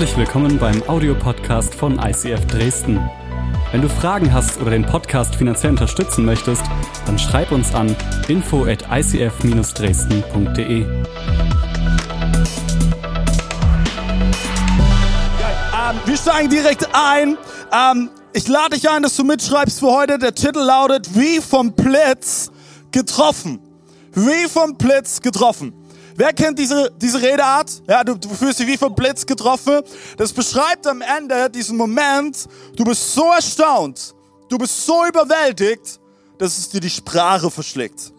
Herzlich willkommen beim Audiopodcast von ICF Dresden. Wenn du Fragen hast oder den Podcast finanziell unterstützen möchtest, dann schreib uns an info at icf-dresden.de. Ähm, wir steigen direkt ein. Ähm, ich lade dich ein, dass du mitschreibst für heute. Der Titel lautet Wie vom Blitz getroffen. Wie vom Blitz getroffen. Wer kennt diese, diese Redeart? Ja, du, du fühlst dich wie vom Blitz getroffen. Das beschreibt am Ende diesen Moment, du bist so erstaunt, du bist so überwältigt, dass es dir die Sprache verschlägt.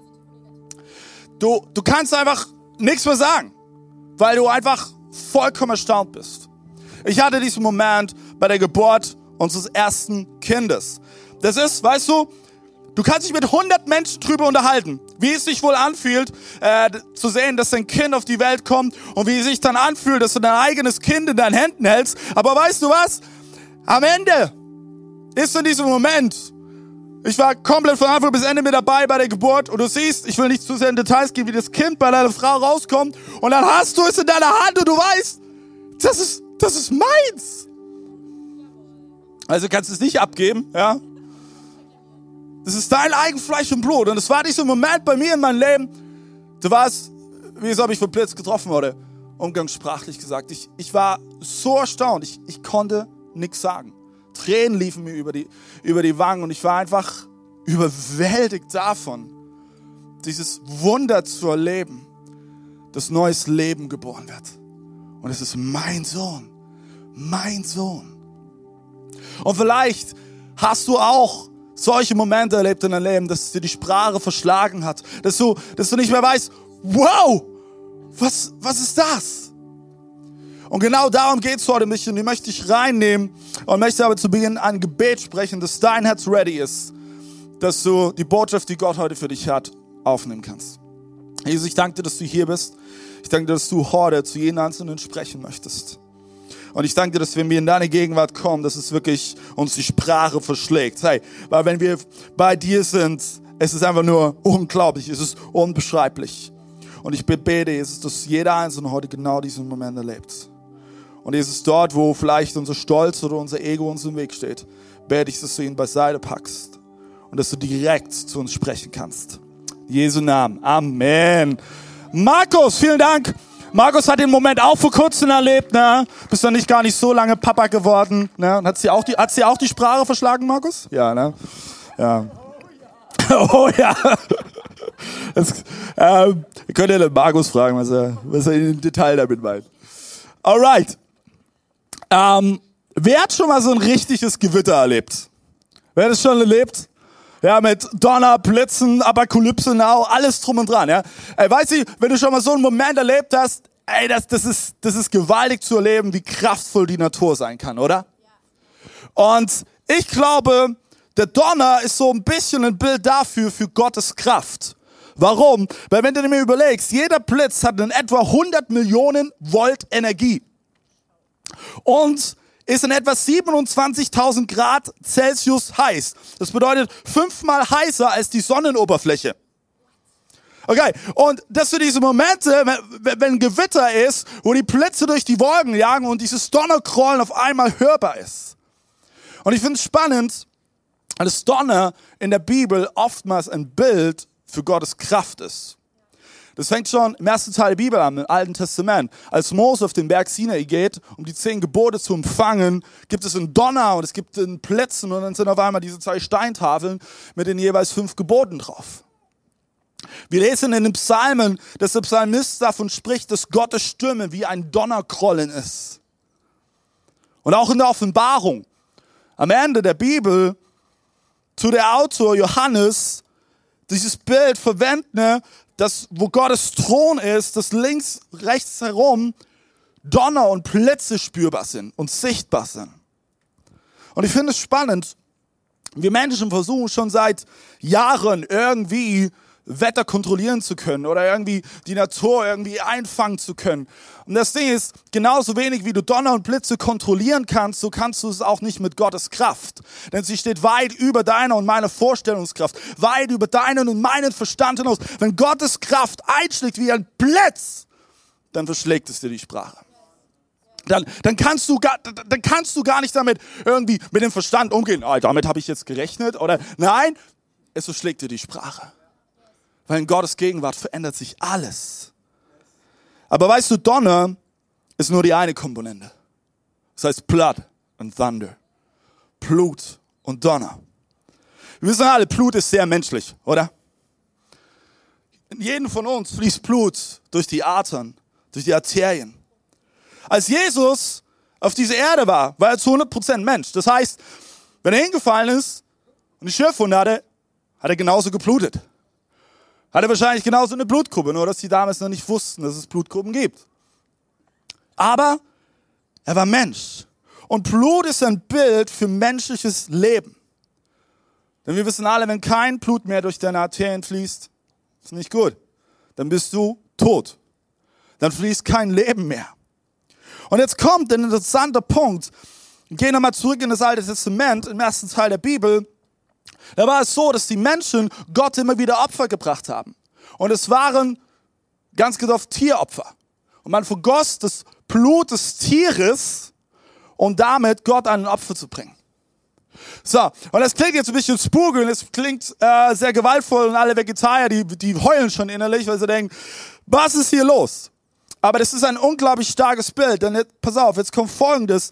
Du, du kannst einfach nichts mehr sagen, weil du einfach vollkommen erstaunt bist. Ich hatte diesen Moment bei der Geburt unseres ersten Kindes. Das ist, weißt du, Du kannst dich mit 100 Menschen drüber unterhalten, wie es sich wohl anfühlt, äh, zu sehen, dass dein Kind auf die Welt kommt und wie es sich dann anfühlt, dass du dein eigenes Kind in deinen Händen hältst. Aber weißt du was? Am Ende ist in diesem Moment, ich war komplett von Anfang bis Ende mit dabei bei der Geburt und du siehst, ich will nicht zu sehr in Details gehen, wie das Kind bei deiner Frau rauskommt und dann hast du es in deiner Hand und du weißt, das ist, das ist meins. Also kannst du es nicht abgeben, ja? Das ist dein eigen Fleisch und Blut. Und es war dieser Moment bei mir in meinem Leben, du warst, wie es ob ich von Blitz getroffen wurde, umgangssprachlich gesagt. Ich, ich war so erstaunt, ich, ich konnte nichts sagen. Tränen liefen mir über die, über die Wangen und ich war einfach überwältigt davon, dieses Wunder zu erleben, dass neues Leben geboren wird. Und es ist mein Sohn, mein Sohn. Und vielleicht hast du auch solche Momente erlebt in deinem Leben, dass dir die Sprache verschlagen hat, dass du, dass du nicht mehr weißt, wow, was, was ist das? Und genau darum geht es heute mich und ich möchte dich reinnehmen und möchte aber zu Beginn ein Gebet sprechen, dass dein Herz ready ist, dass du die Botschaft, die Gott heute für dich hat, aufnehmen kannst. Jesus, ich danke dir, dass du hier bist. Ich danke dir, dass du heute zu jedem Einzelnen sprechen möchtest. Und ich danke dir, dass wir in deine Gegenwart kommen, dass es wirklich uns die Sprache verschlägt. Hey, weil wenn wir bei dir sind, es ist einfach nur unglaublich, es ist unbeschreiblich. Und ich bete, Jesus, dass jeder Einzelne heute genau diesen Moment erlebt. Und Jesus, dort, wo vielleicht unser Stolz oder unser Ego uns im Weg steht, bete ich, dass du ihn beiseite packst und dass du direkt zu uns sprechen kannst. In Jesu Namen. Amen. Markus, vielen Dank. Markus hat den Moment auch vor kurzem erlebt, ne? Bist doch nicht gar nicht so lange Papa geworden, ne? Hat sie auch die, hat sie auch die Sprache verschlagen, Markus? Ja, ne? Ja. Oh ja. Das, ähm, könnt ihr den Markus fragen, was er, was er im Detail damit meint. Alright. Ähm, wer hat schon mal so ein richtiges Gewitter erlebt? Wer hat es schon erlebt? Ja, mit Donner, Blitzen, Apokalypse now, alles drum und dran, ja. Ey, weißt du, wenn du schon mal so einen Moment erlebt hast, ey, das, das ist, das ist gewaltig zu erleben, wie kraftvoll die Natur sein kann, oder? Und ich glaube, der Donner ist so ein bisschen ein Bild dafür, für Gottes Kraft. Warum? Weil wenn du dir überlegst, jeder Blitz hat in etwa 100 Millionen Volt Energie. Und ist in etwa 27.000 Grad Celsius heiß. Das bedeutet fünfmal heißer als die Sonnenoberfläche. Okay, und dass du diese Momente, wenn, wenn Gewitter ist, wo die Blitze durch die Wolken jagen und dieses Donnerkrollen auf einmal hörbar ist. Und ich finde es spannend, dass Donner in der Bibel oftmals ein Bild für Gottes Kraft ist. Das fängt schon im ersten Teil der Bibel an, im Alten Testament. Als Mose auf den Berg Sinai geht, um die zehn Gebote zu empfangen, gibt es einen Donner und es gibt einen Plätzen und dann sind auf einmal diese zwei Steintafeln mit den jeweils fünf Geboten drauf. Wir lesen in den Psalmen, dass der Psalmist davon spricht, dass Gottes Stimme wie ein Donnerkrollen ist. Und auch in der Offenbarung, am Ende der Bibel, zu der Autor Johannes dieses Bild verwenden, dass wo Gottes Thron ist, dass links, rechts herum Donner und Blitze spürbar sind und sichtbar sind. Und ich finde es spannend, wir Menschen versuchen schon seit Jahren irgendwie Wetter kontrollieren zu können oder irgendwie die Natur irgendwie einfangen zu können. Und das Ding ist, genauso wenig wie du Donner und Blitze kontrollieren kannst, so kannst du es auch nicht mit Gottes Kraft. Denn sie steht weit über deiner und meiner Vorstellungskraft, weit über deinen und meinen Verstand hinaus. Wenn Gottes Kraft einschlägt wie ein Blitz, dann verschlägt es dir die Sprache. dann, dann, kannst du gar, dann kannst du gar nicht damit irgendwie mit dem Verstand umgehen. Oh, damit habe ich jetzt gerechnet. Oder nein, es verschlägt dir die Sprache. Weil in Gottes Gegenwart verändert sich alles. Aber weißt du, Donner ist nur die eine Komponente. Das heißt Blood und Thunder. Blut und Donner. Wir wissen alle, Blut ist sehr menschlich, oder? In jedem von uns fließt Blut durch die Adern, durch die Arterien. Als Jesus auf dieser Erde war, war er zu 100% Mensch. Das heißt, wenn er hingefallen ist und die Schürfwunde hatte, hat er genauso geblutet. Hatte wahrscheinlich genauso eine Blutgruppe, nur dass die damals noch nicht wussten, dass es Blutgruppen gibt. Aber er war Mensch. Und Blut ist ein Bild für menschliches Leben. Denn wir wissen alle, wenn kein Blut mehr durch deine Arterien fließt, ist nicht gut. Dann bist du tot. Dann fließt kein Leben mehr. Und jetzt kommt ein interessanter Punkt. Gehen nochmal zurück in das Alte Testament, im ersten Teil der Bibel. Da war es so, dass die Menschen Gott immer wieder Opfer gebracht haben. Und es waren ganz genau Tieropfer. Und man vergoss das Blut des Tieres, um damit Gott ein Opfer zu bringen. So, und das klingt jetzt ein bisschen spooky und es klingt äh, sehr gewaltvoll und alle Vegetarier, die, die heulen schon innerlich, weil sie denken, was ist hier los? Aber das ist ein unglaublich starkes Bild, denn jetzt, pass auf, jetzt kommt Folgendes.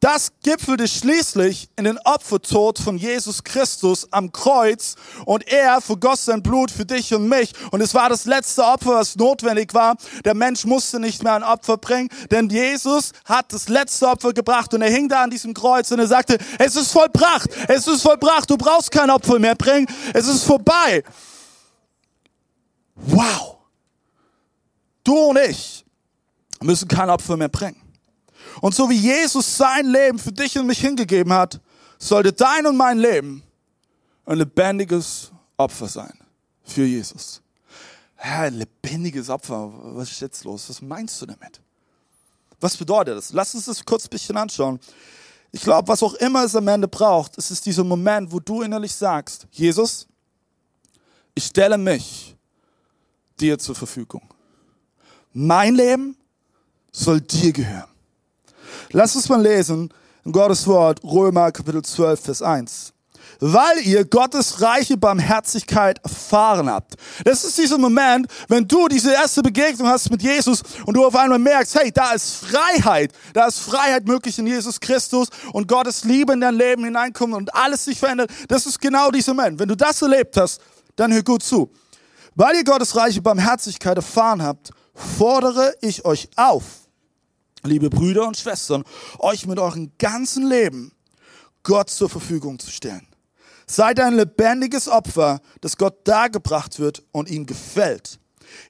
Das gipfelte schließlich in den Opfertod von Jesus Christus am Kreuz und er vergoss sein Blut für dich und mich und es war das letzte Opfer, was notwendig war. Der Mensch musste nicht mehr ein Opfer bringen, denn Jesus hat das letzte Opfer gebracht und er hing da an diesem Kreuz und er sagte, es ist vollbracht, es ist vollbracht, du brauchst kein Opfer mehr bringen, es ist vorbei. Wow. Du und ich müssen kein Opfer mehr bringen. Und so wie Jesus sein Leben für dich und mich hingegeben hat, sollte dein und mein Leben ein lebendiges Opfer sein für Jesus. Ein lebendiges Opfer, was ist jetzt los? Was meinst du damit? Was bedeutet das? Lass uns das kurz ein bisschen anschauen. Ich glaube, was auch immer es am Ende braucht, ist es dieser Moment, wo du innerlich sagst, Jesus, ich stelle mich dir zur Verfügung. Mein Leben soll dir gehören. Lass uns mal lesen in Gottes Wort, Römer Kapitel 12, Vers 1. Weil ihr Gottes reiche Barmherzigkeit erfahren habt. Das ist dieser Moment, wenn du diese erste Begegnung hast mit Jesus und du auf einmal merkst, hey, da ist Freiheit. Da ist Freiheit möglich in Jesus Christus und Gottes Liebe in dein Leben hineinkommt und alles sich verändert. Das ist genau dieser Moment. Wenn du das erlebt hast, dann hör gut zu. Weil ihr Gottes reiche Barmherzigkeit erfahren habt, fordere ich euch auf, liebe Brüder und Schwestern, euch mit eurem ganzen Leben Gott zur Verfügung zu stellen. Seid ein lebendiges Opfer, das Gott dargebracht wird und ihm gefällt.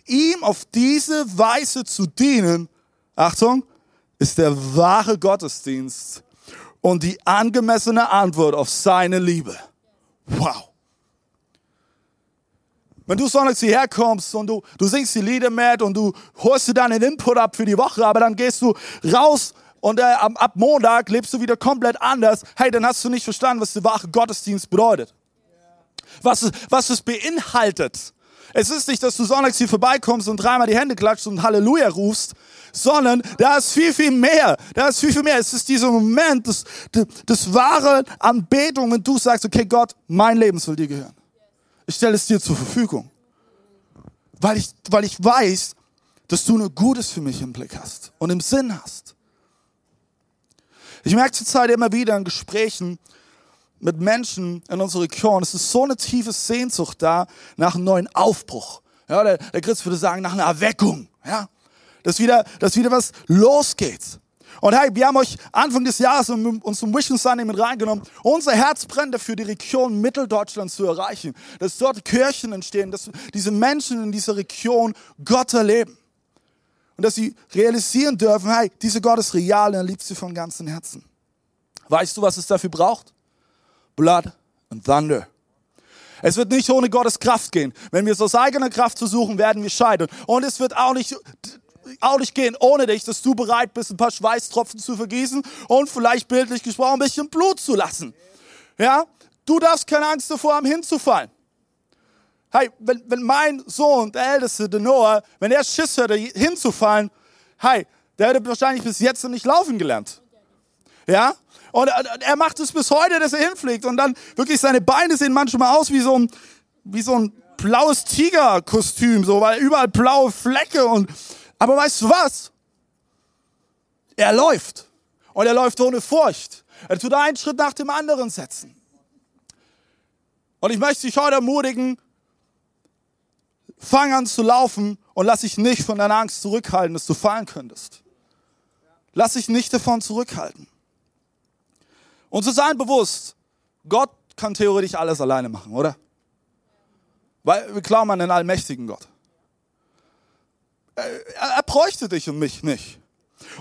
Ihm auf diese Weise zu dienen, Achtung, ist der wahre Gottesdienst und die angemessene Antwort auf seine Liebe. Wow. Wenn du sonntags hierher kommst und du, du singst die Lieder mit und du holst dir deinen Input ab für die Woche, aber dann gehst du raus und äh, ab, ab Montag lebst du wieder komplett anders, hey, dann hast du nicht verstanden, was der wahre Gottesdienst bedeutet. Was, es, was es beinhaltet. Es ist nicht, dass du sonntags hier vorbeikommst und dreimal die Hände klatschst und Halleluja rufst, sondern da ist viel, viel mehr. Da ist viel, viel mehr. Es ist dieser Moment des, des, des wahre Anbetung, wenn du sagst, okay, Gott, mein Leben soll dir gehören. Ich stelle es dir zur Verfügung. Weil ich, weil ich weiß, dass du nur Gutes für mich im Blick hast und im Sinn hast. Ich merke zurzeit immer wieder in Gesprächen mit Menschen in unserer Region, es ist so eine tiefe Sehnsucht da nach einem neuen Aufbruch. Ja, der, der Christ würde sagen, nach einer Erweckung. Ja, dass wieder, dass wieder was losgeht. Und hey, wir haben euch Anfang des Jahres uns zum Vision Sunday mit reingenommen. Unser Herz brennt dafür, die Region Mitteldeutschland zu erreichen. Dass dort Kirchen entstehen, dass diese Menschen in dieser Region Gott erleben. Und dass sie realisieren dürfen, hey, diese Gott ist real und er liebt sie von ganzem Herzen. Weißt du, was es dafür braucht? Blood and Thunder. Es wird nicht ohne Gottes Kraft gehen. Wenn wir es aus eigener Kraft versuchen, werden wir scheitern. Und es wird auch nicht auch nicht gehen ohne dich, dass du bereit bist, ein paar Schweißtropfen zu vergießen und vielleicht bildlich gesprochen ein bisschen Blut zu lassen. Ja? Du darfst keine Angst davor haben, hinzufallen. Hey, wenn, wenn mein Sohn, der Älteste, der Noah, wenn er Schiss hört, hinzufallen, hey, der hätte wahrscheinlich bis jetzt noch nicht laufen gelernt. Ja? Und er macht es bis heute, dass er hinfliegt. Und dann wirklich seine Beine sehen manchmal aus wie so ein, wie so ein blaues Tigerkostüm, so, weil überall blaue Flecke und, aber weißt du was? Er läuft. Und er läuft ohne Furcht. Er tut einen Schritt nach dem anderen setzen. Und ich möchte dich heute ermutigen, fang an zu laufen und lass dich nicht von deiner Angst zurückhalten, dass du fallen könntest. Lass dich nicht davon zurückhalten. Und zu sein bewusst, Gott kann theoretisch alles alleine machen, oder? Weil wir glauben an den allmächtigen Gott. Er, bräuchte dich und mich nicht.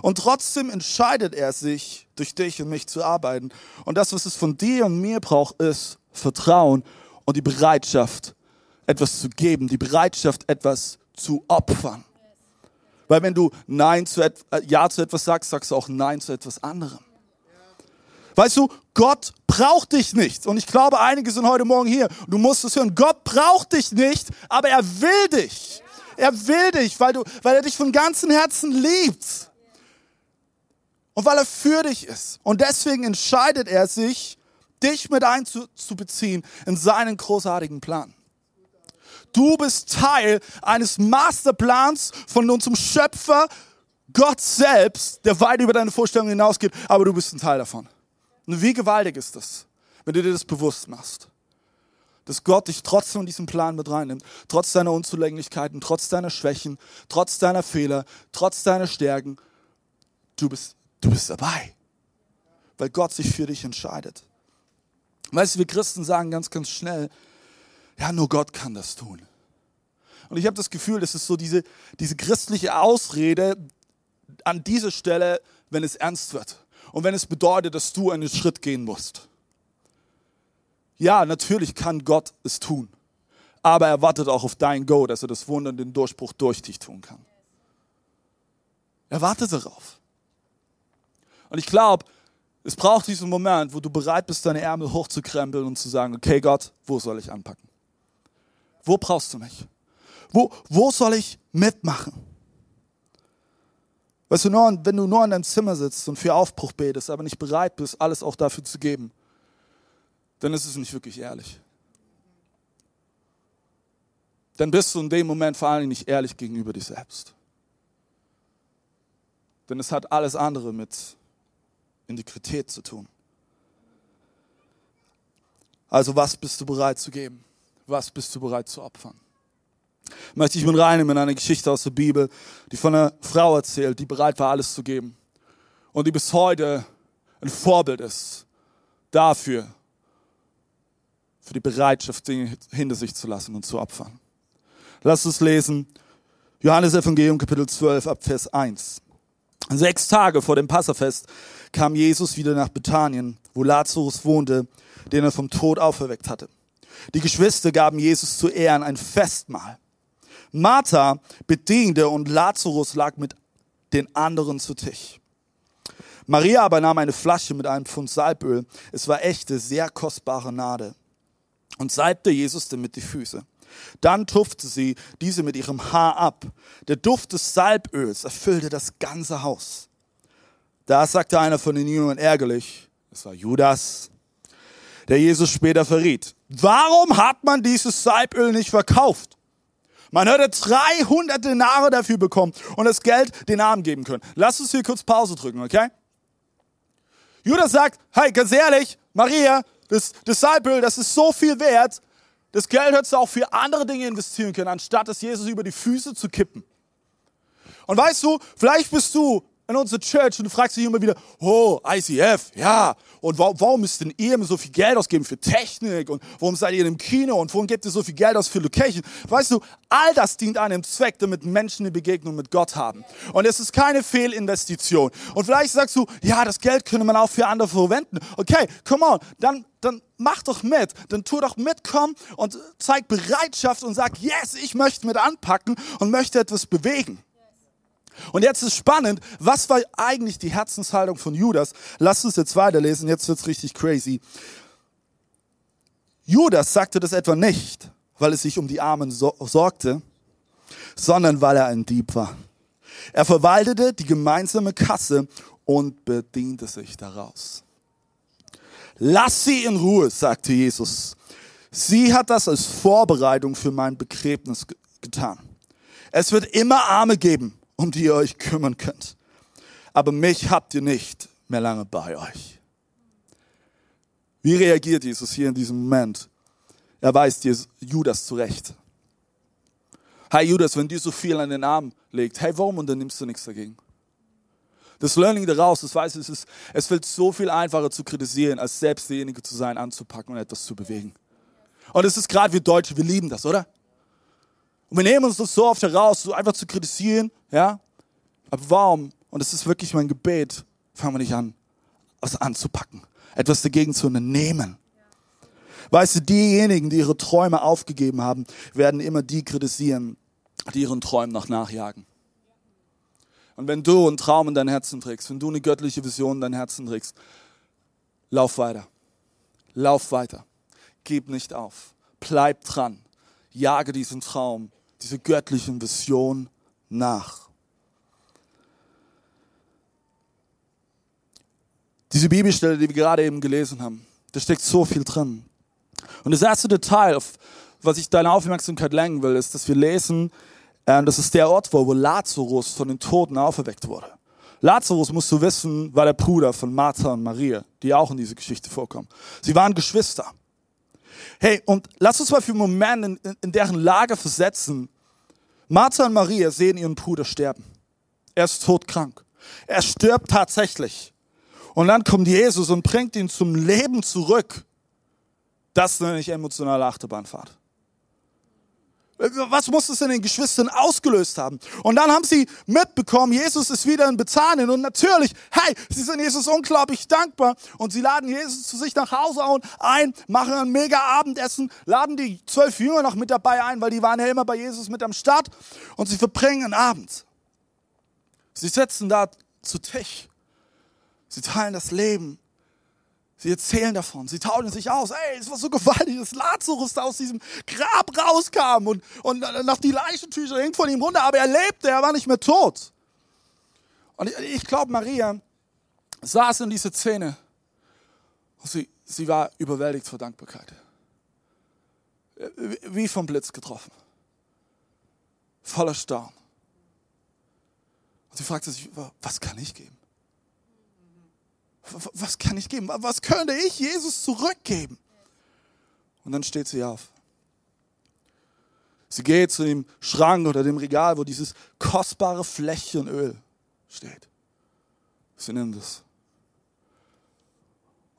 Und trotzdem entscheidet er sich, durch dich und mich zu arbeiten. Und das, was es von dir und mir braucht, ist Vertrauen und die Bereitschaft, etwas zu geben, die Bereitschaft, etwas zu opfern. Weil wenn du Nein zu äh, Ja zu etwas sagst, sagst du auch Nein zu etwas anderem. Weißt du, Gott braucht dich nicht. Und ich glaube, einige sind heute Morgen hier. Du musst es hören. Gott braucht dich nicht, aber er will dich. Er will dich, weil, du, weil er dich von ganzem Herzen liebt. Und weil er für dich ist. Und deswegen entscheidet er sich, dich mit einzubeziehen in seinen großartigen Plan. Du bist Teil eines Masterplans von unserem Schöpfer, Gott selbst, der weit über deine Vorstellungen hinausgeht, aber du bist ein Teil davon. Und wie gewaltig ist das, wenn du dir das bewusst machst? Dass Gott dich trotzdem in diesen Plan mit reinnimmt, trotz deiner Unzulänglichkeiten, trotz deiner Schwächen, trotz deiner Fehler, trotz deiner Stärken. Du bist, du bist dabei, weil Gott sich für dich entscheidet. Weißt du, wir Christen sagen ganz, ganz schnell, ja, nur Gott kann das tun. Und ich habe das Gefühl, das ist so diese, diese christliche Ausrede an dieser Stelle, wenn es ernst wird und wenn es bedeutet, dass du einen Schritt gehen musst. Ja, natürlich kann Gott es tun, aber er wartet auch auf dein Go, dass er das Wunder und den Durchbruch durch dich tun kann. Er wartet darauf. Und ich glaube, es braucht diesen Moment, wo du bereit bist, deine Ärmel hochzukrempeln und zu sagen, okay Gott, wo soll ich anpacken? Wo brauchst du mich? Wo, wo soll ich mitmachen? Weißt du, nur, wenn du nur in deinem Zimmer sitzt und für Aufbruch betest, aber nicht bereit bist, alles auch dafür zu geben, dann ist es nicht wirklich ehrlich. Dann bist du in dem Moment vor allem nicht ehrlich gegenüber dir selbst. Denn es hat alles andere mit Integrität zu tun. Also was bist du bereit zu geben? Was bist du bereit zu opfern? möchte ich mit reinnehmen in eine Geschichte aus der Bibel, die von einer Frau erzählt, die bereit war, alles zu geben. Und die bis heute ein Vorbild ist dafür, für die Bereitschaft, Dinge hinter sich zu lassen und zu opfern. Lass uns lesen. Johannes Evangelium Kapitel 12 ab Vers 1. Sechs Tage vor dem Passafest kam Jesus wieder nach Bethanien, wo Lazarus wohnte, den er vom Tod auferweckt hatte. Die Geschwister gaben Jesus zu Ehren ein Festmahl. Martha bediente und Lazarus lag mit den anderen zu Tisch. Maria aber nahm eine Flasche mit einem Pfund Salböl. Es war echte, sehr kostbare Nade. Und salbte Jesus damit die Füße. Dann tupfte sie diese mit ihrem Haar ab. Der Duft des Salböls erfüllte das ganze Haus. Da sagte einer von den Jüngern ärgerlich, es war Judas, der Jesus später verriet. Warum hat man dieses Salböl nicht verkauft man hätte 300 Denare dafür bekommen und das Geld den Armen geben können. Lass uns hier kurz Pause drücken, okay? Judas sagt, hey, ganz ehrlich, Maria, das Disciple, das ist so viel wert, das Geld hättest du auch für andere Dinge investieren können, anstatt es Jesus über die Füße zu kippen. Und weißt du, vielleicht bist du in unserer Church und du fragst dich immer wieder, oh, ICF, ja, und warum müsst denn ihr so viel Geld ausgeben für Technik und warum seid ihr im Kino und warum gebt ihr so viel Geld aus für Location? Weißt du, all das dient einem Zweck, damit Menschen eine Begegnung mit Gott haben. Und es ist keine Fehlinvestition. Und vielleicht sagst du, ja, das Geld könnte man auch für andere verwenden. Okay, come on, dann dann mach doch mit, dann tu doch mit, komm und zeig Bereitschaft und sag, yes, ich möchte mit anpacken und möchte etwas bewegen. Und jetzt ist spannend, was war eigentlich die Herzenshaltung von Judas? Lasst uns jetzt weiterlesen, jetzt wird's richtig crazy. Judas sagte das etwa nicht, weil es sich um die Armen so sorgte, sondern weil er ein Dieb war. Er verwaltete die gemeinsame Kasse und bediente sich daraus. Lass sie in Ruhe, sagte Jesus. Sie hat das als Vorbereitung für mein Begräbnis getan. Es wird immer Arme geben, um die ihr euch kümmern könnt. Aber mich habt ihr nicht mehr lange bei euch. Wie reagiert Jesus hier in diesem Moment? Er weist Judas zurecht. Hey Judas, wenn dir so viel an den Arm legt, hey, warum unternimmst du nichts dagegen? Das Learning daraus, das weiß ich, es ist, es fällt so viel einfacher zu kritisieren, als selbst derjenige zu sein, anzupacken und etwas zu bewegen. Und es ist gerade wir Deutsche, wir lieben das, oder? Und wir nehmen uns das so oft heraus, so einfach zu kritisieren, ja? Aber warum? Und es ist wirklich mein Gebet, fangen wir nicht an, was anzupacken, etwas dagegen zu unternehmen. Weißt du, diejenigen, die ihre Träume aufgegeben haben, werden immer die kritisieren, die ihren Träumen noch nachjagen. Und wenn du einen Traum in dein Herzen trägst, wenn du eine göttliche Vision in dein Herzen trägst, lauf weiter. Lauf weiter. Gib nicht auf. Bleib dran. Jage diesen Traum, diese göttlichen Vision nach. Diese Bibelstelle, die wir gerade eben gelesen haben, da steckt so viel drin. Und das erste Detail, auf was ich deine Aufmerksamkeit lenken will, ist, dass wir lesen, äh, das ist der Ort, wo Lazarus von den Toten auferweckt wurde. Lazarus, musst du wissen, war der Bruder von Martha und Maria, die auch in dieser Geschichte vorkommen. Sie waren Geschwister. Hey, und lass uns mal für einen Moment in, in, deren Lage versetzen. Martha und Maria sehen ihren Bruder sterben. Er ist todkrank. Er stirbt tatsächlich. Und dann kommt Jesus und bringt ihn zum Leben zurück. Das nenne ich emotionale Achterbahnfahrt. Was muss es in den Geschwistern ausgelöst haben? Und dann haben sie mitbekommen, Jesus ist wieder in Bethanien und natürlich, hey, sie sind Jesus unglaublich dankbar und sie laden Jesus zu sich nach Hause ein, machen ein mega Abendessen, laden die zwölf Jünger noch mit dabei ein, weil die waren ja immer bei Jesus mit am Start und sie verbringen einen Abend. Sie sitzen da zu Tisch. Sie teilen das Leben Sie erzählen davon, sie tauschen sich aus. Ey, es war so gewaltig, dass Lazarus da aus diesem Grab rauskam und, und nach die Leichentücher hängt von ihm runter, aber er lebte, er war nicht mehr tot. Und ich, ich glaube, Maria saß in dieser Szene und sie, sie war überwältigt vor Dankbarkeit. Wie vom Blitz getroffen. Voller Staunen. Und sie fragte sich, was kann ich geben? Was kann ich geben? Was könnte ich Jesus zurückgeben? Und dann steht sie auf. Sie geht zu dem Schrank oder dem Regal, wo dieses kostbare Fläschchen Öl steht. Sie nimmt es.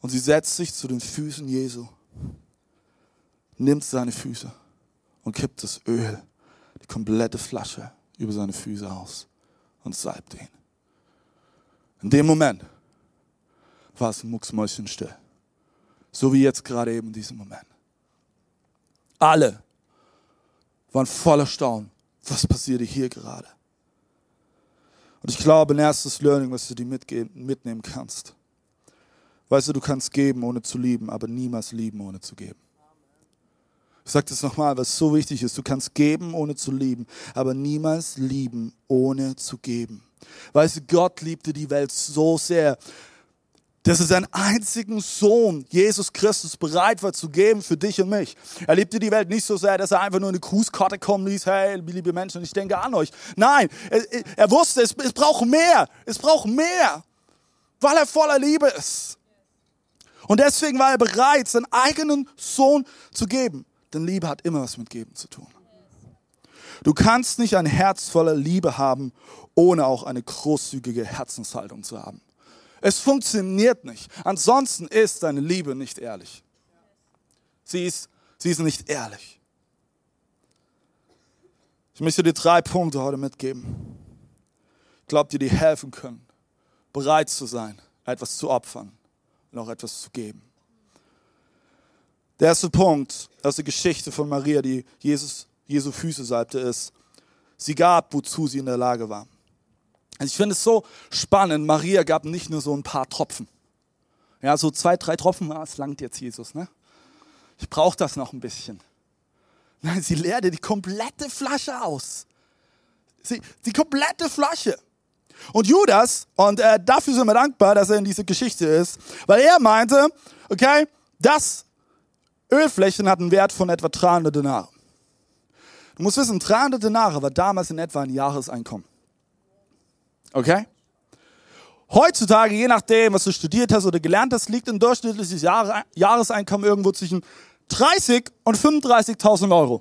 Und sie setzt sich zu den Füßen Jesu, nimmt seine Füße und kippt das Öl, die komplette Flasche über seine Füße aus und salbt ihn. In dem Moment war es mucksmäuschenstill. So wie jetzt gerade eben in diesem Moment. Alle waren voller Staunen. Was passierte hier gerade? Und ich glaube, ein erstes Learning, was du dir mitnehmen kannst. Weißt du, du kannst geben, ohne zu lieben, aber niemals lieben, ohne zu geben. Ich sage das nochmal, was so wichtig ist. Du kannst geben, ohne zu lieben, aber niemals lieben, ohne zu geben. Weißt du, Gott liebte die Welt so sehr, dass er seinen einzigen Sohn, Jesus Christus, bereit war zu geben für dich und mich. Er liebte die Welt nicht so sehr, dass er einfach nur eine Grußkarte kommen ließ, hey, liebe Menschen, ich denke an euch. Nein, er, er wusste, es, es braucht mehr, es braucht mehr, weil er voller Liebe ist. Und deswegen war er bereit, seinen eigenen Sohn zu geben. Denn Liebe hat immer was mit Geben zu tun. Du kannst nicht ein Herz voller Liebe haben, ohne auch eine großzügige Herzenshaltung zu haben. Es funktioniert nicht. Ansonsten ist deine Liebe nicht ehrlich. Sie ist, sie ist nicht ehrlich. Ich möchte dir drei Punkte heute mitgeben. Ich glaube, dir die helfen können, bereit zu sein, etwas zu opfern und auch etwas zu geben. Der erste Punkt aus der Geschichte von Maria, die Jesus, Jesu Füße salbte, ist, sie gab, wozu sie in der Lage war. Also ich finde es so spannend. Maria gab nicht nur so ein paar Tropfen. Ja, so zwei, drei Tropfen, ah, es langt jetzt Jesus, ne? Ich brauche das noch ein bisschen. Nein, sie leerte die komplette Flasche aus. Sie, die komplette Flasche. Und Judas, und äh, dafür sind wir dankbar, dass er in dieser Geschichte ist, weil er meinte, okay, das Ölflächen hat einen Wert von etwa 300 Denare. Du musst wissen, 300 Denare war damals in etwa ein Jahreseinkommen. Okay? Heutzutage, je nachdem, was du studiert hast oder gelernt hast, liegt ein durchschnittliches Jahreseinkommen irgendwo zwischen 30 und 35.000 Euro.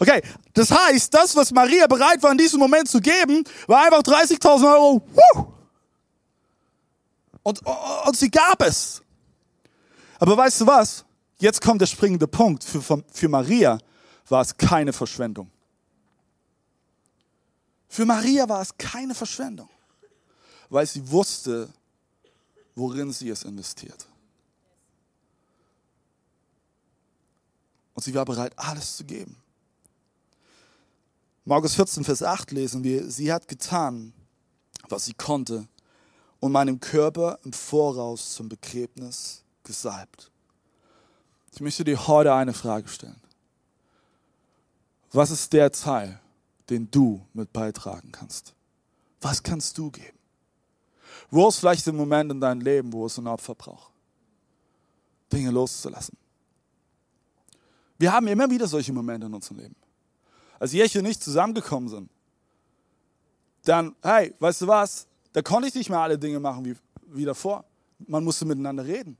Okay, das heißt, das, was Maria bereit war in diesem Moment zu geben, war einfach 30.000 Euro. Und, und sie gab es. Aber weißt du was? Jetzt kommt der springende Punkt. Für, für Maria war es keine Verschwendung. Für Maria war es keine Verschwendung, weil sie wusste, worin sie es investiert. Und sie war bereit, alles zu geben. Markus 14, Vers 8 lesen wir, sie hat getan, was sie konnte und meinem Körper im Voraus zum Begräbnis gesalbt. Ich möchte dir heute eine Frage stellen. Was ist der Teil, den du mit beitragen kannst? Was kannst du geben? Wo ist vielleicht der Moment in deinem Leben, wo es ein Opfer braucht? Dinge loszulassen. Wir haben immer wieder solche Momente in unserem Leben als Jeche nicht zusammengekommen sind, dann, hey, weißt du was, da konnte ich nicht mehr alle Dinge machen wie, wie davor. Man musste miteinander reden.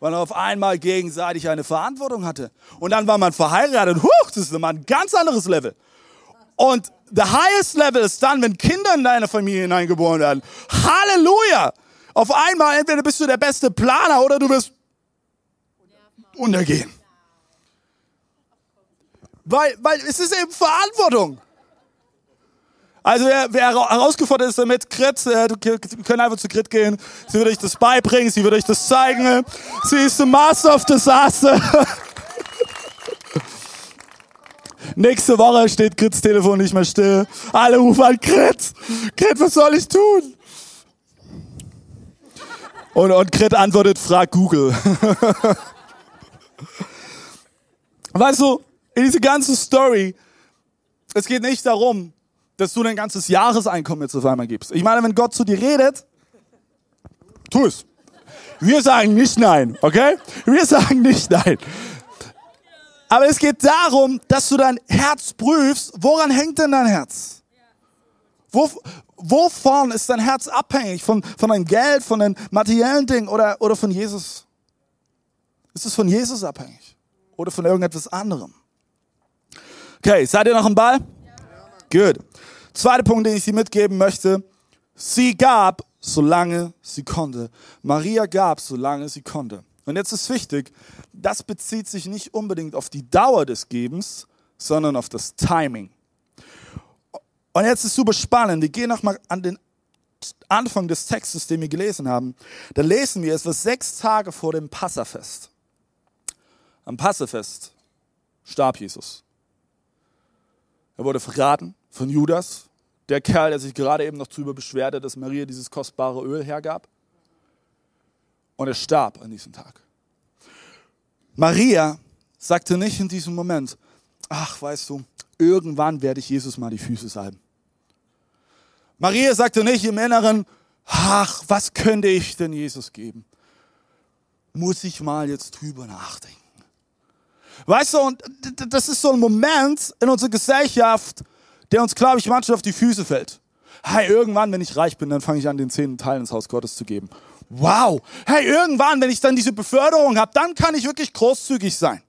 Weil man auf einmal gegenseitig eine Verantwortung hatte. Und dann war man verheiratet. Huch, das ist immer ein ganz anderes Level. Und the highest level ist dann, wenn Kinder in deine Familie hineingeboren werden. Halleluja! Auf einmal, entweder bist du der beste Planer oder du wirst untergehen. Weil, weil es ist eben Verantwortung. Also wer, wer herausgefordert ist damit, Grit, äh, du können einfach zu Grit gehen. Sie wird euch das beibringen, sie wird euch das zeigen. Sie ist the Master of Disaster. Nächste Woche steht Grits Telefon nicht mehr still. Alle rufen an Grit. Grit, was soll ich tun? Und, und Grit antwortet, frag Google. weißt du, in diese ganze Story, es geht nicht darum, dass du dein ganzes Jahreseinkommen jetzt auf einmal gibst. Ich meine, wenn Gott zu dir redet, tu es. Wir sagen nicht nein, okay? Wir sagen nicht nein. Aber es geht darum, dass du dein Herz prüfst. Woran hängt denn dein Herz? Wo, wovon ist dein Herz abhängig? Von, von deinem Geld, von den materiellen Dingen oder, oder von Jesus? Ist es von Jesus abhängig? Oder von irgendetwas anderem? Okay, seid ihr noch im Ball? Ja. Gut. Zweiter Punkt, den ich Sie mitgeben möchte. Sie gab, solange sie konnte. Maria gab, solange sie konnte. Und jetzt ist wichtig, das bezieht sich nicht unbedingt auf die Dauer des Gebens, sondern auf das Timing. Und jetzt ist super spannend. Wir gehen nochmal an den Anfang des Textes, den wir gelesen haben. Da lesen wir, es war sechs Tage vor dem Passafest. Am Passafest starb Jesus. Er wurde verraten von Judas, der Kerl, der sich gerade eben noch darüber beschwerte, dass Maria dieses kostbare Öl hergab. Und er starb an diesem Tag. Maria sagte nicht in diesem Moment, ach, weißt du, irgendwann werde ich Jesus mal die Füße salben. Maria sagte nicht im Inneren, ach, was könnte ich denn Jesus geben? Muss ich mal jetzt drüber nachdenken. Weißt du, und das ist so ein Moment in unserer Gesellschaft, der uns, glaube ich, manchmal auf die Füße fällt. Hey, irgendwann, wenn ich reich bin, dann fange ich an, den zehnten Teil ins Haus Gottes zu geben. Wow. Hey, irgendwann, wenn ich dann diese Beförderung habe, dann kann ich wirklich großzügig sein.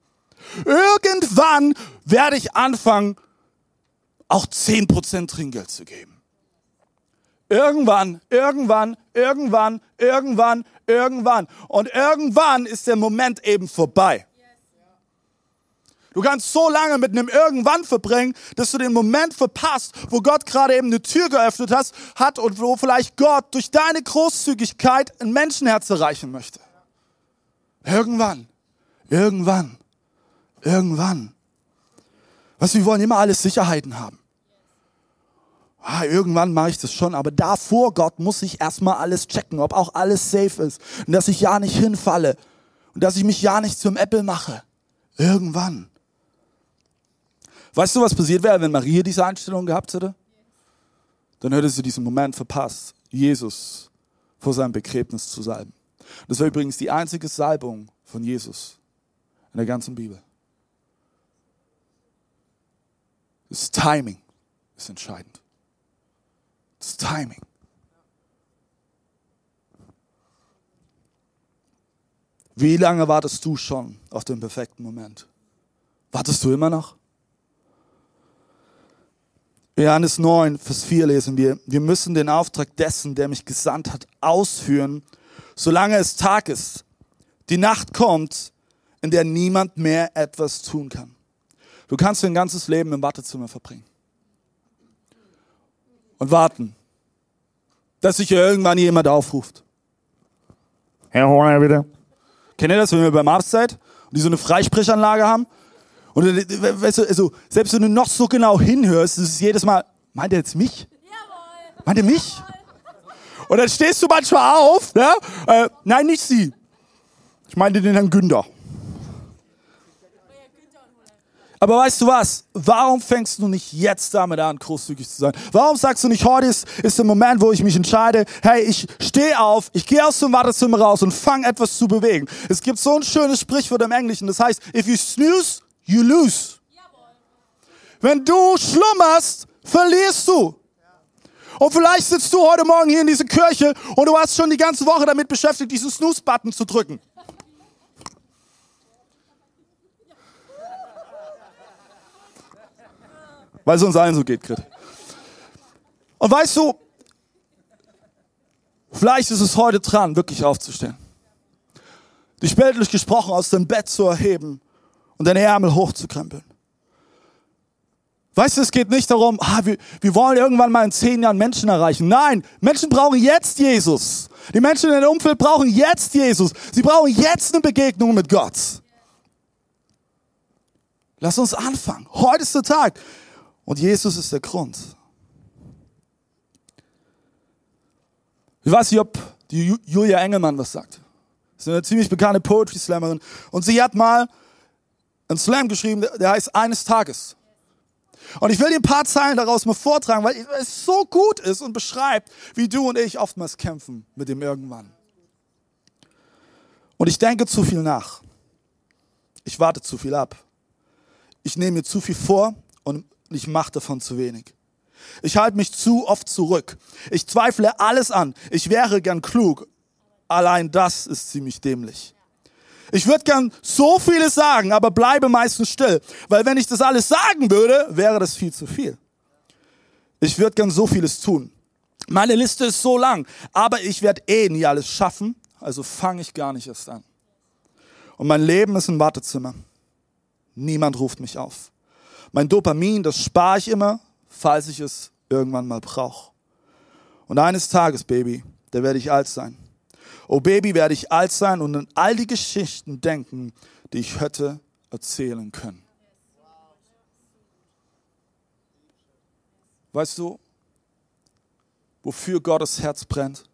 Irgendwann werde ich anfangen, auch zehn Prozent Trinkgeld zu geben. Irgendwann, irgendwann, irgendwann, irgendwann, irgendwann. Und irgendwann ist der Moment eben vorbei. Du kannst so lange mit einem Irgendwann verbringen, dass du den Moment verpasst, wo Gott gerade eben eine Tür geöffnet hast, hat und wo vielleicht Gott durch deine Großzügigkeit ein Menschenherz erreichen möchte. Irgendwann, irgendwann, irgendwann. Was wir wollen immer alles Sicherheiten haben. Ah, irgendwann mache ich das schon, aber davor Gott muss ich erstmal alles checken, ob auch alles safe ist und dass ich ja nicht hinfalle und dass ich mich ja nicht zum Apple mache. Irgendwann. Weißt du, was passiert wäre, wenn Maria diese Einstellung gehabt hätte? dann hätte sie diesen Moment verpasst, Jesus vor seinem Begräbnis zu salben. Das war übrigens die einzige Salbung von Jesus in der ganzen Bibel. Das Timing ist entscheidend. Das Timing. Wie lange wartest du schon auf den perfekten Moment? Wartest du immer noch? Johannes 9, Vers 4 lesen wir, wir müssen den Auftrag dessen, der mich gesandt hat, ausführen, solange es Tag ist. Die Nacht kommt, in der niemand mehr etwas tun kann. Du kannst dein ganzes Leben im Wartezimmer verbringen. Und warten, dass sich irgendwann jemand aufruft. Herr Horner, bitte. Kennt ihr das, wenn wir beim Arzt seid und die so eine Freisprechanlage haben? Und weißt du, also, selbst wenn du noch so genau hinhörst, ist es jedes Mal, meint er jetzt mich? Jawohl. Meint er mich? Und dann stehst du manchmal auf, ja? Äh, nein, nicht sie. Ich meinte den Herrn Günther. Aber weißt du was? Warum fängst du nicht jetzt damit an, großzügig zu sein? Warum sagst du nicht, heute ist, ist der Moment, wo ich mich entscheide, hey, ich stehe auf, ich gehe aus dem Wartezimmer raus und fange etwas zu bewegen. Es gibt so ein schönes Sprichwort im Englischen, das heißt, if you snooze, you lose. Wenn du schlummerst, verlierst du. Und vielleicht sitzt du heute Morgen hier in dieser Kirche und du hast schon die ganze Woche damit beschäftigt, diesen Snooze-Button zu drücken. Weil es uns allen so geht, Grit. Und weißt du, vielleicht ist es heute dran, wirklich aufzustehen. Dich bildlich gesprochen aus dem Bett zu erheben und deine Ärmel hochzukrempeln. Weißt du, es geht nicht darum, ah, wir, wir wollen irgendwann mal in zehn Jahren Menschen erreichen. Nein, Menschen brauchen jetzt Jesus. Die Menschen in ihrem Umfeld brauchen jetzt Jesus. Sie brauchen jetzt eine Begegnung mit Gott. Lass uns anfangen. Heute ist der Tag. Und Jesus ist der Grund. Ich weiß nicht, ob die Julia Engelmann was sagt. Sie ist eine ziemlich bekannte Poetry Slammerin. Und sie hat mal einen Slam geschrieben, der heißt Eines Tages. Und ich will dir ein paar Zeilen daraus mal vortragen, weil es so gut ist und beschreibt, wie du und ich oftmals kämpfen mit dem Irgendwann. Und ich denke zu viel nach. Ich warte zu viel ab. Ich nehme mir zu viel vor und ich mache davon zu wenig. Ich halte mich zu oft zurück. Ich zweifle alles an. Ich wäre gern klug. Allein das ist ziemlich dämlich. Ich würde gern so vieles sagen, aber bleibe meistens still. Weil wenn ich das alles sagen würde, wäre das viel zu viel. Ich würde gern so vieles tun. Meine Liste ist so lang, aber ich werde eh nie alles schaffen, also fange ich gar nicht erst an. Und mein Leben ist ein Wartezimmer. Niemand ruft mich auf. Mein Dopamin, das spare ich immer, falls ich es irgendwann mal brauche. Und eines Tages, Baby, da werde ich alt sein. Oh Baby, werde ich alt sein und an all die Geschichten denken, die ich hätte erzählen können. Weißt du, wofür Gottes Herz brennt?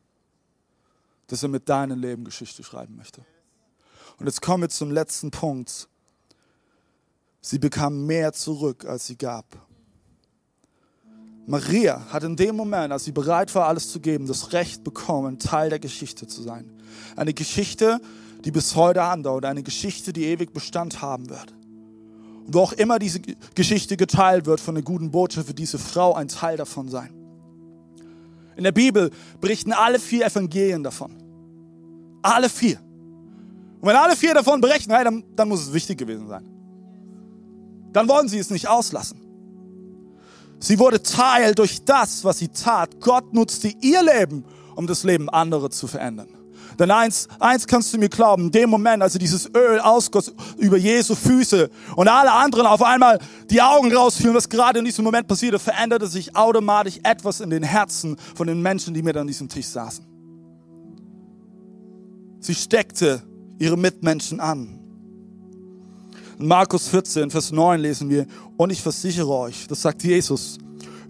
Dass er mit deinem Leben Geschichte schreiben möchte. Und jetzt kommen wir zum letzten Punkt. Sie bekam mehr zurück, als sie gab. Maria hat in dem Moment, als sie bereit war, alles zu geben, das Recht bekommen, Teil der Geschichte zu sein. Eine Geschichte, die bis heute andauert, eine Geschichte, die ewig Bestand haben wird. Und wo auch immer diese Geschichte geteilt wird von der guten Botschaft, wird diese Frau ein Teil davon sein. In der Bibel berichten alle vier Evangelien davon. Alle vier. Und wenn alle vier davon berichten, hey, dann, dann muss es wichtig gewesen sein. Dann wollen sie es nicht auslassen. Sie wurde Teil durch das, was sie tat. Gott nutzte ihr Leben, um das Leben anderer zu verändern. Denn eins, eins kannst du mir glauben, in dem Moment, als sie dieses Öl ausgoss über Jesu Füße und alle anderen auf einmal die Augen rausfielen, was gerade in diesem Moment passierte, veränderte sich automatisch etwas in den Herzen von den Menschen, die mit an diesem Tisch saßen. Sie steckte ihre Mitmenschen an. Markus 14, Vers 9 lesen wir, und ich versichere euch, das sagt Jesus,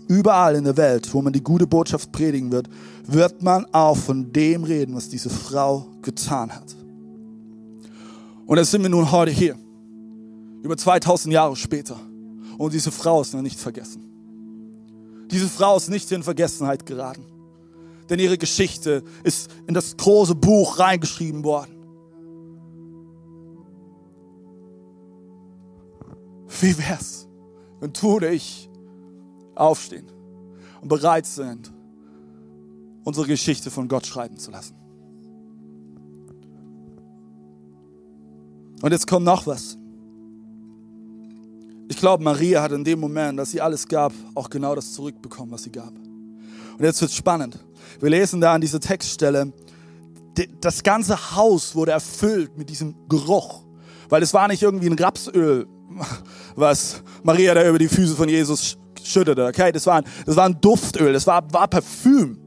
überall in der Welt, wo man die gute Botschaft predigen wird, wird man auch von dem reden, was diese Frau getan hat. Und da sind wir nun heute hier, über 2000 Jahre später. Und diese Frau ist noch nicht vergessen. Diese Frau ist nicht in Vergessenheit geraten. Denn ihre Geschichte ist in das große Buch reingeschrieben worden. Wie wär's, wenn du oder ich aufstehen und bereit sind, unsere Geschichte von Gott schreiben zu lassen? Und jetzt kommt noch was. Ich glaube, Maria hat in dem Moment, dass sie alles gab, auch genau das zurückbekommen, was sie gab. Und jetzt wird es spannend. Wir lesen da an dieser Textstelle, das ganze Haus wurde erfüllt mit diesem Geruch. Weil es war nicht irgendwie ein Rapsöl, was Maria da über die Füße von Jesus schüttete. Okay, das war ein, das war ein Duftöl, das war, war Parfüm.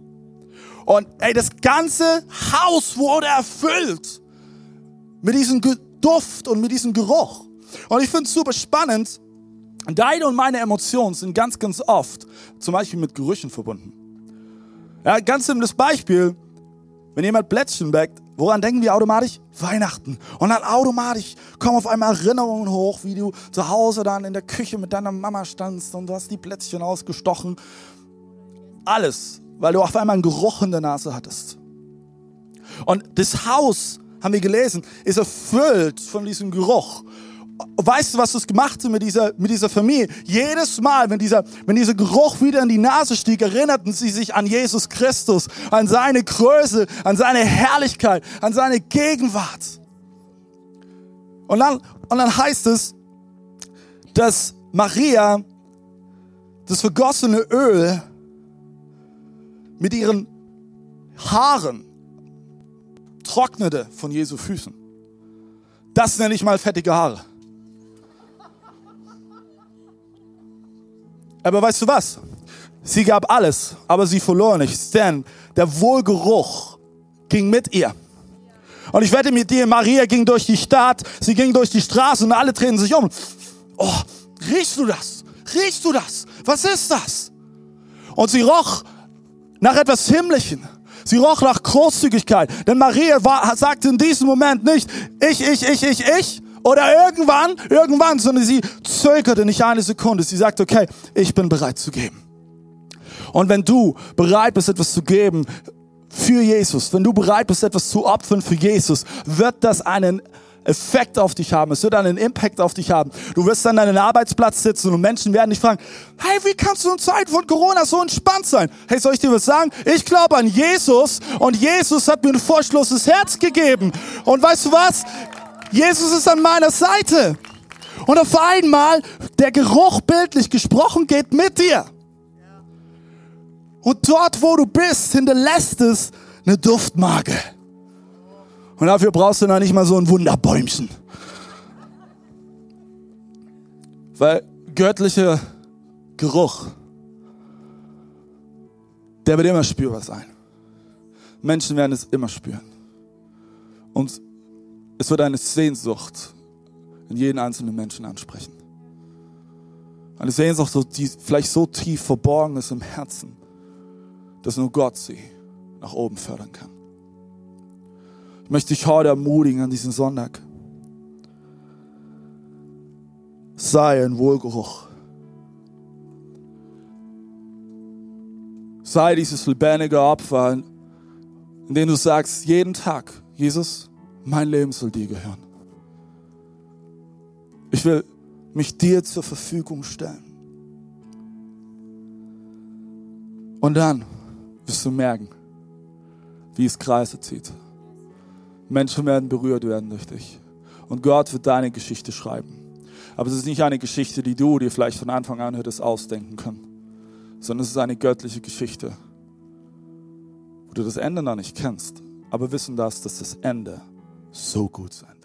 Und ey, das ganze Haus wurde erfüllt mit diesem Duft und mit diesem Geruch. Und ich finde es super spannend. Deine und meine Emotionen sind ganz, ganz oft zum Beispiel mit Gerüchen verbunden. Ja, ganz simples Beispiel. Wenn jemand Plätzchen backt, woran denken wir automatisch? Weihnachten. Und dann automatisch kommen auf einmal Erinnerungen hoch, wie du zu Hause dann in der Küche mit deiner Mama standst und du hast die Plätzchen ausgestochen. Alles, weil du auf einmal einen Geruch in der Nase hattest. Und das Haus, haben wir gelesen, ist erfüllt von diesem Geruch weißt du, was das gemacht hat mit dieser, mit dieser Familie? Jedes Mal, wenn dieser, wenn dieser Geruch wieder in die Nase stieg, erinnerten sie sich an Jesus Christus, an seine Größe, an seine Herrlichkeit, an seine Gegenwart. Und dann, und dann heißt es, dass Maria das vergossene Öl mit ihren Haaren trocknete von Jesu Füßen. Das nenne ich mal fettige Haare. Aber weißt du was? Sie gab alles, aber sie verlor nichts, denn der Wohlgeruch ging mit ihr. Und ich wette mit dir, Maria ging durch die Stadt, sie ging durch die Straße und alle drehen sich um. Oh, riechst du das? Riechst du das? Was ist das? Und sie roch nach etwas Himmlischen. Sie roch nach Großzügigkeit. Denn Maria war, sagte in diesem Moment nicht, ich, ich, ich, ich, ich, oder irgendwann, irgendwann, sondern sie zögerte nicht eine Sekunde. Sie sagte, okay, ich bin bereit zu geben. Und wenn du bereit bist, etwas zu geben für Jesus, wenn du bereit bist, etwas zu opfern für Jesus, wird das einen Effekt auf dich haben. Es wird einen Impact auf dich haben. Du wirst an deinem Arbeitsplatz sitzen und Menschen werden dich fragen, hey, wie kannst du in Zeiten von Corona so entspannt sein? Hey, soll ich dir was sagen? Ich glaube an Jesus und Jesus hat mir ein furchtloses Herz gegeben. Und weißt du was? Jesus ist an meiner Seite. Und auf einmal, der Geruch bildlich gesprochen geht mit dir. Und dort, wo du bist, hinterlässt es eine Duftmarke. Und dafür brauchst du noch nicht mal so ein Wunderbäumchen. Weil göttlicher Geruch, der wird immer spürbar sein. Menschen werden es immer spüren. Und es wird eine Sehnsucht in jeden einzelnen Menschen ansprechen. Eine Sehnsucht, die vielleicht so tief verborgen ist im Herzen, dass nur Gott sie nach oben fördern kann. Ich möchte dich heute ermutigen an diesem Sonntag. Sei ein Wohlgeruch. Sei dieses lebendige Opfer, in dem du sagst, jeden Tag, Jesus, mein Leben soll dir gehören. Ich will mich dir zur Verfügung stellen. Und dann wirst du merken, wie es Kreise zieht. Menschen werden berührt werden durch dich. Und Gott wird deine Geschichte schreiben. Aber es ist nicht eine Geschichte, die du dir vielleicht von Anfang an hättest ausdenken können, sondern es ist eine göttliche Geschichte, wo du das Ende noch nicht kennst, aber wissen darfst, dass das Ende so gut sein.